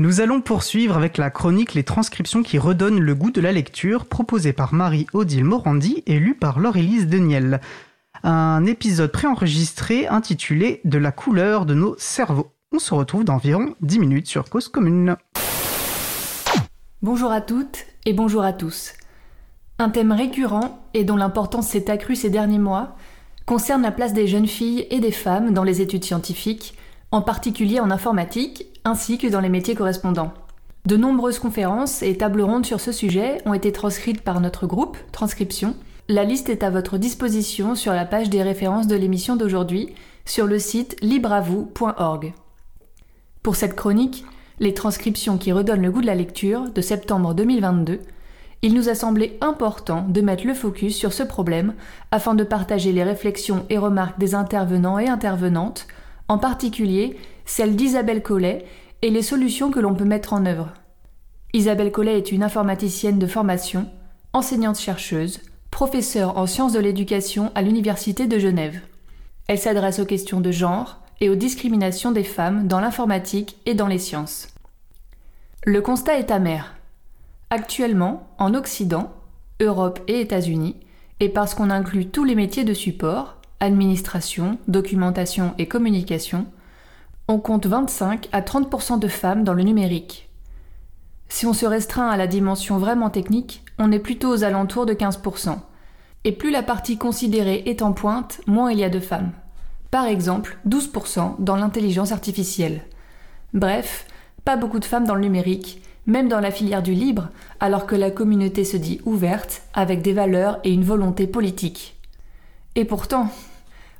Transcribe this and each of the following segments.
Nous allons poursuivre avec la chronique Les transcriptions qui redonnent le goût de la lecture, proposée par Marie-Odile Morandi et lue par Laure-Élise Deniel. Un épisode préenregistré intitulé De la couleur de nos cerveaux. On se retrouve dans environ 10 minutes sur Cause Commune. Bonjour à toutes et bonjour à tous. Un thème récurrent et dont l'importance s'est accrue ces derniers mois concerne la place des jeunes filles et des femmes dans les études scientifiques, en particulier en informatique, ainsi que dans les métiers correspondants. De nombreuses conférences et tables rondes sur ce sujet ont été transcrites par notre groupe, Transcription. La liste est à votre disposition sur la page des références de l'émission d'aujourd'hui, sur le site libravou.org. Pour cette chronique, les transcriptions qui redonnent le goût de la lecture de septembre 2022, il nous a semblé important de mettre le focus sur ce problème afin de partager les réflexions et remarques des intervenants et intervenantes, en particulier celle d'Isabelle Collet et les solutions que l'on peut mettre en œuvre. Isabelle Collet est une informaticienne de formation, enseignante-chercheuse, professeure en sciences de l'éducation à l'Université de Genève. Elle s'adresse aux questions de genre et aux discriminations des femmes dans l'informatique et dans les sciences. Le constat est amer. Actuellement, en Occident, Europe et États-Unis, et parce qu'on inclut tous les métiers de support, administration, documentation et communication, on compte 25 à 30% de femmes dans le numérique. Si on se restreint à la dimension vraiment technique, on est plutôt aux alentours de 15%. Et plus la partie considérée est en pointe, moins il y a de femmes. Par exemple, 12% dans l'intelligence artificielle. Bref, pas beaucoup de femmes dans le numérique, même dans la filière du libre, alors que la communauté se dit ouverte, avec des valeurs et une volonté politique. Et pourtant,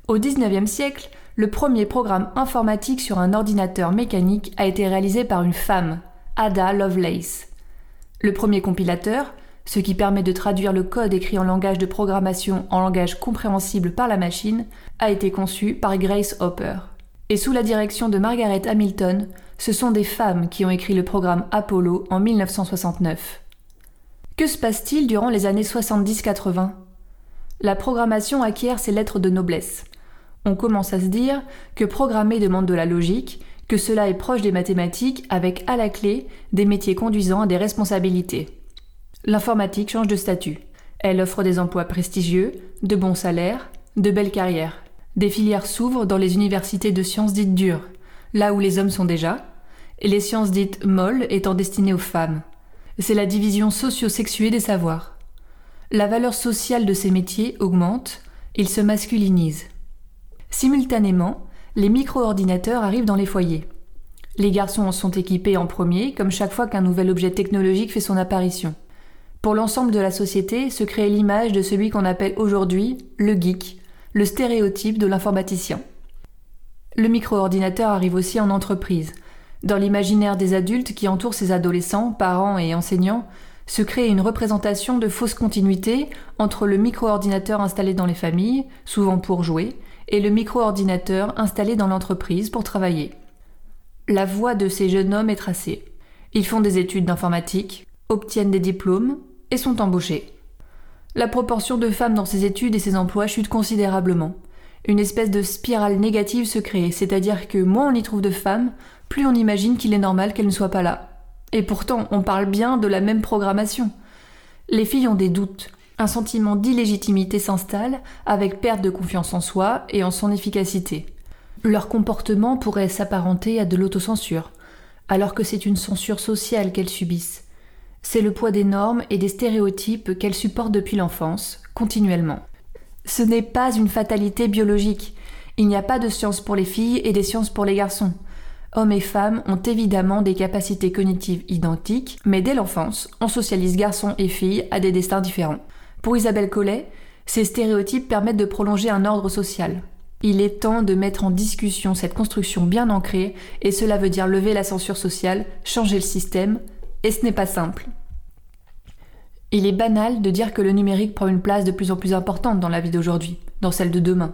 au XIXe siècle, le premier programme informatique sur un ordinateur mécanique a été réalisé par une femme, Ada Lovelace. Le premier compilateur, ce qui permet de traduire le code écrit en langage de programmation en langage compréhensible par la machine, a été conçu par Grace Hopper. Et sous la direction de Margaret Hamilton, ce sont des femmes qui ont écrit le programme Apollo en 1969. Que se passe-t-il durant les années 70-80 La programmation acquiert ses lettres de noblesse. On commence à se dire que programmer demande de la logique, que cela est proche des mathématiques avec à la clé des métiers conduisant à des responsabilités. L'informatique change de statut. Elle offre des emplois prestigieux, de bons salaires, de belles carrières. Des filières s'ouvrent dans les universités de sciences dites dures, là où les hommes sont déjà, et les sciences dites molles étant destinées aux femmes. C'est la division socio-sexuée des savoirs. La valeur sociale de ces métiers augmente, ils se masculinisent. Simultanément, les micro-ordinateurs arrivent dans les foyers. Les garçons en sont équipés en premier, comme chaque fois qu'un nouvel objet technologique fait son apparition. Pour l'ensemble de la société se crée l'image de celui qu'on appelle aujourd'hui le geek, le stéréotype de l'informaticien. Le micro-ordinateur arrive aussi en entreprise. Dans l'imaginaire des adultes qui entourent ces adolescents, parents et enseignants, se crée une représentation de fausse continuité entre le micro-ordinateur installé dans les familles, souvent pour jouer, et le micro-ordinateur installé dans l'entreprise pour travailler. La voie de ces jeunes hommes est tracée. Ils font des études d'informatique, obtiennent des diplômes et sont embauchés. La proportion de femmes dans ces études et ces emplois chute considérablement. Une espèce de spirale négative se crée, c'est-à-dire que moins on y trouve de femmes, plus on imagine qu'il est normal qu'elles ne soient pas là. Et pourtant, on parle bien de la même programmation. Les filles ont des doutes, un sentiment d'illégitimité s'installe avec perte de confiance en soi et en son efficacité. Leur comportement pourrait s'apparenter à de l'autocensure, alors que c'est une censure sociale qu'elles subissent. C'est le poids des normes et des stéréotypes qu'elles supportent depuis l'enfance, continuellement. Ce n'est pas une fatalité biologique. Il n'y a pas de sciences pour les filles et des sciences pour les garçons. Hommes et femmes ont évidemment des capacités cognitives identiques, mais dès l'enfance, on socialise garçons et filles à des destins différents. Pour Isabelle Collet, ces stéréotypes permettent de prolonger un ordre social. Il est temps de mettre en discussion cette construction bien ancrée, et cela veut dire lever la censure sociale, changer le système, et ce n'est pas simple. Il est banal de dire que le numérique prend une place de plus en plus importante dans la vie d'aujourd'hui, dans celle de demain.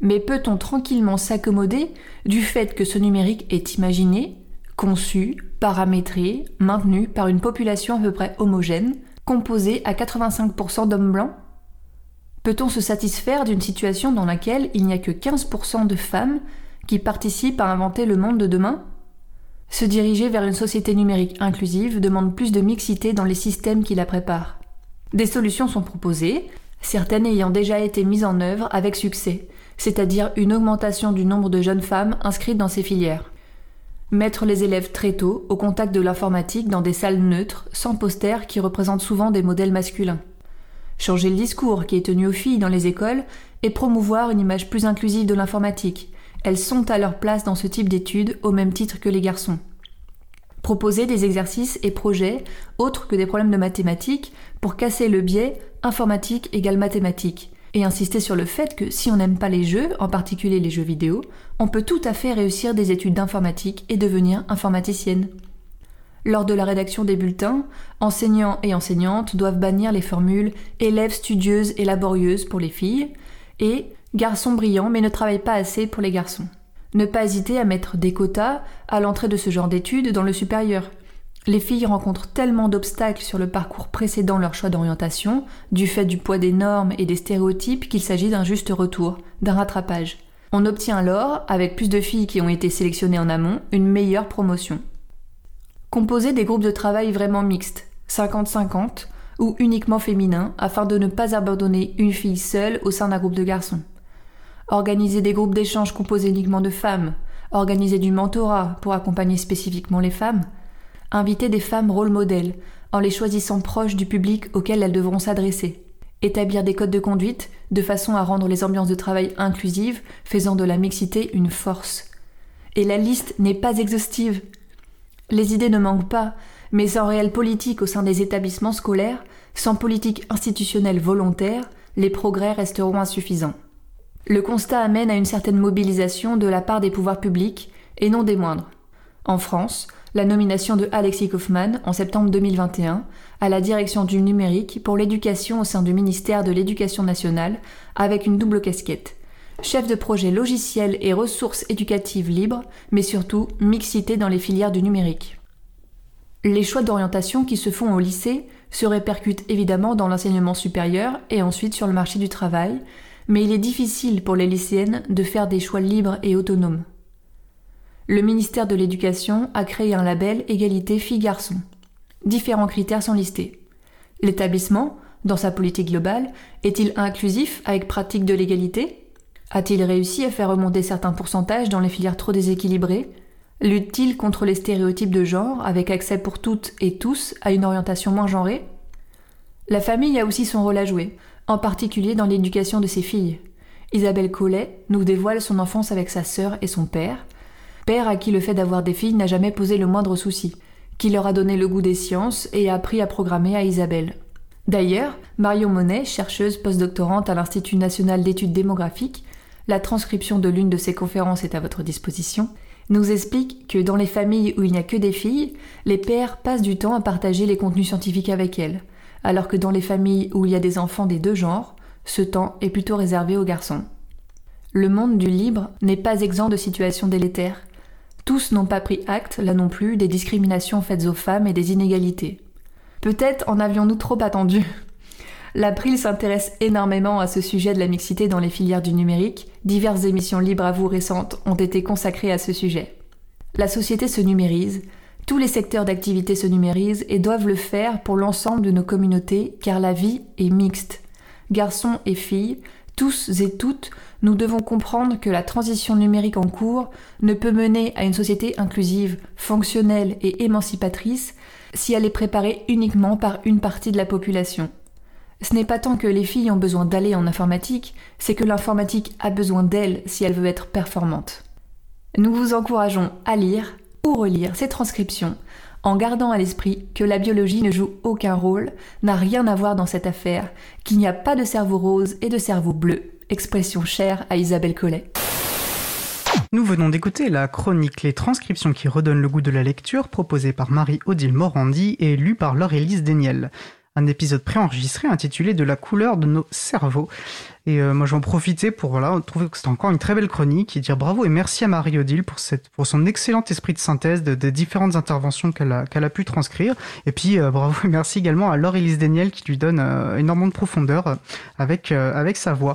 Mais peut-on tranquillement s'accommoder du fait que ce numérique est imaginé, conçu, paramétré, maintenu par une population à peu près homogène, composé à 85% d'hommes blancs? Peut-on se satisfaire d'une situation dans laquelle il n'y a que 15% de femmes qui participent à inventer le monde de demain? Se diriger vers une société numérique inclusive demande plus de mixité dans les systèmes qui la préparent. Des solutions sont proposées, certaines ayant déjà été mises en œuvre avec succès, c'est-à-dire une augmentation du nombre de jeunes femmes inscrites dans ces filières. Mettre les élèves très tôt au contact de l'informatique dans des salles neutres, sans posters qui représentent souvent des modèles masculins. Changer le discours qui est tenu aux filles dans les écoles et promouvoir une image plus inclusive de l'informatique. Elles sont à leur place dans ce type d'études au même titre que les garçons. Proposer des exercices et projets autres que des problèmes de mathématiques pour casser le biais informatique égale mathématiques et insister sur le fait que si on n'aime pas les jeux, en particulier les jeux vidéo, on peut tout à fait réussir des études d'informatique et devenir informaticienne. Lors de la rédaction des bulletins, enseignants et enseignantes doivent bannir les formules élèves studieuses et laborieuses pour les filles et garçons brillants mais ne travaillent pas assez pour les garçons. Ne pas hésiter à mettre des quotas à l'entrée de ce genre d'études dans le supérieur, les filles rencontrent tellement d'obstacles sur le parcours précédant leur choix d'orientation, du fait du poids des normes et des stéréotypes, qu'il s'agit d'un juste retour, d'un rattrapage. On obtient alors, avec plus de filles qui ont été sélectionnées en amont, une meilleure promotion. Composer des groupes de travail vraiment mixtes, 50-50, ou uniquement féminins, afin de ne pas abandonner une fille seule au sein d'un groupe de garçons. Organiser des groupes d'échange composés uniquement de femmes, organiser du mentorat pour accompagner spécifiquement les femmes, inviter des femmes rôle modèles, en les choisissant proches du public auquel elles devront s'adresser, établir des codes de conduite de façon à rendre les ambiances de travail inclusives, faisant de la mixité une force. Et la liste n'est pas exhaustive. Les idées ne manquent pas, mais sans réelle politique au sein des établissements scolaires, sans politique institutionnelle volontaire, les progrès resteront insuffisants. Le constat amène à une certaine mobilisation de la part des pouvoirs publics, et non des moindres. En France, la nomination de Alexis Kaufmann en septembre 2021 à la direction du numérique pour l'éducation au sein du ministère de l'Éducation nationale avec une double casquette. Chef de projet logiciel et ressources éducatives libres, mais surtout mixité dans les filières du numérique. Les choix d'orientation qui se font au lycée se répercutent évidemment dans l'enseignement supérieur et ensuite sur le marché du travail, mais il est difficile pour les lycéennes de faire des choix libres et autonomes le ministère de l'Éducation a créé un label Égalité filles-garçons. Différents critères sont listés. L'établissement, dans sa politique globale, est-il inclusif avec pratique de l'égalité? A-t-il réussi à faire remonter certains pourcentages dans les filières trop déséquilibrées? Lutte-t-il contre les stéréotypes de genre avec accès pour toutes et tous à une orientation moins genrée? La famille a aussi son rôle à jouer, en particulier dans l'éducation de ses filles. Isabelle Collet nous dévoile son enfance avec sa sœur et son père, père à qui le fait d'avoir des filles n'a jamais posé le moindre souci, qui leur a donné le goût des sciences et a appris à programmer à Isabelle. D'ailleurs, Marion Monet, chercheuse postdoctorante à l'Institut national d'études démographiques, la transcription de l'une de ses conférences est à votre disposition, nous explique que dans les familles où il n'y a que des filles, les pères passent du temps à partager les contenus scientifiques avec elles, alors que dans les familles où il y a des enfants des deux genres, ce temps est plutôt réservé aux garçons. Le monde du libre n'est pas exempt de situations délétères, tous n'ont pas pris acte, là non plus, des discriminations faites aux femmes et des inégalités. Peut-être en avions-nous trop attendu. L'April s'intéresse énormément à ce sujet de la mixité dans les filières du numérique. Diverses émissions libres à vous récentes ont été consacrées à ce sujet. La société se numérise, tous les secteurs d'activité se numérisent et doivent le faire pour l'ensemble de nos communautés car la vie est mixte. Garçons et filles, tous et toutes, nous devons comprendre que la transition numérique en cours ne peut mener à une société inclusive, fonctionnelle et émancipatrice si elle est préparée uniquement par une partie de la population. Ce n'est pas tant que les filles ont besoin d'aller en informatique, c'est que l'informatique a besoin d'elles si elle veut être performante. Nous vous encourageons à lire ou relire ces transcriptions en gardant à l'esprit que la biologie ne joue aucun rôle, n'a rien à voir dans cette affaire, qu'il n'y a pas de cerveau rose et de cerveau bleu, expression chère à Isabelle Collet. Nous venons d'écouter la chronique Les transcriptions qui redonnent le goût de la lecture proposée par Marie-Odile Morandi et lue par Laure-Élise Deniel un épisode préenregistré intitulé De la couleur de nos cerveaux. Et euh, moi j'en profitais pour trouver que c'était encore une très belle chronique et dire bravo et merci à Marie-Odile pour, son excellent esprit de synthèse des différentes interventions qu'elle a, pu transcrire. Et puis euh, bravo et merci également à Laure-Élise Daniel qui lui donne euh, énormément de profondeur avec, avec sa voix.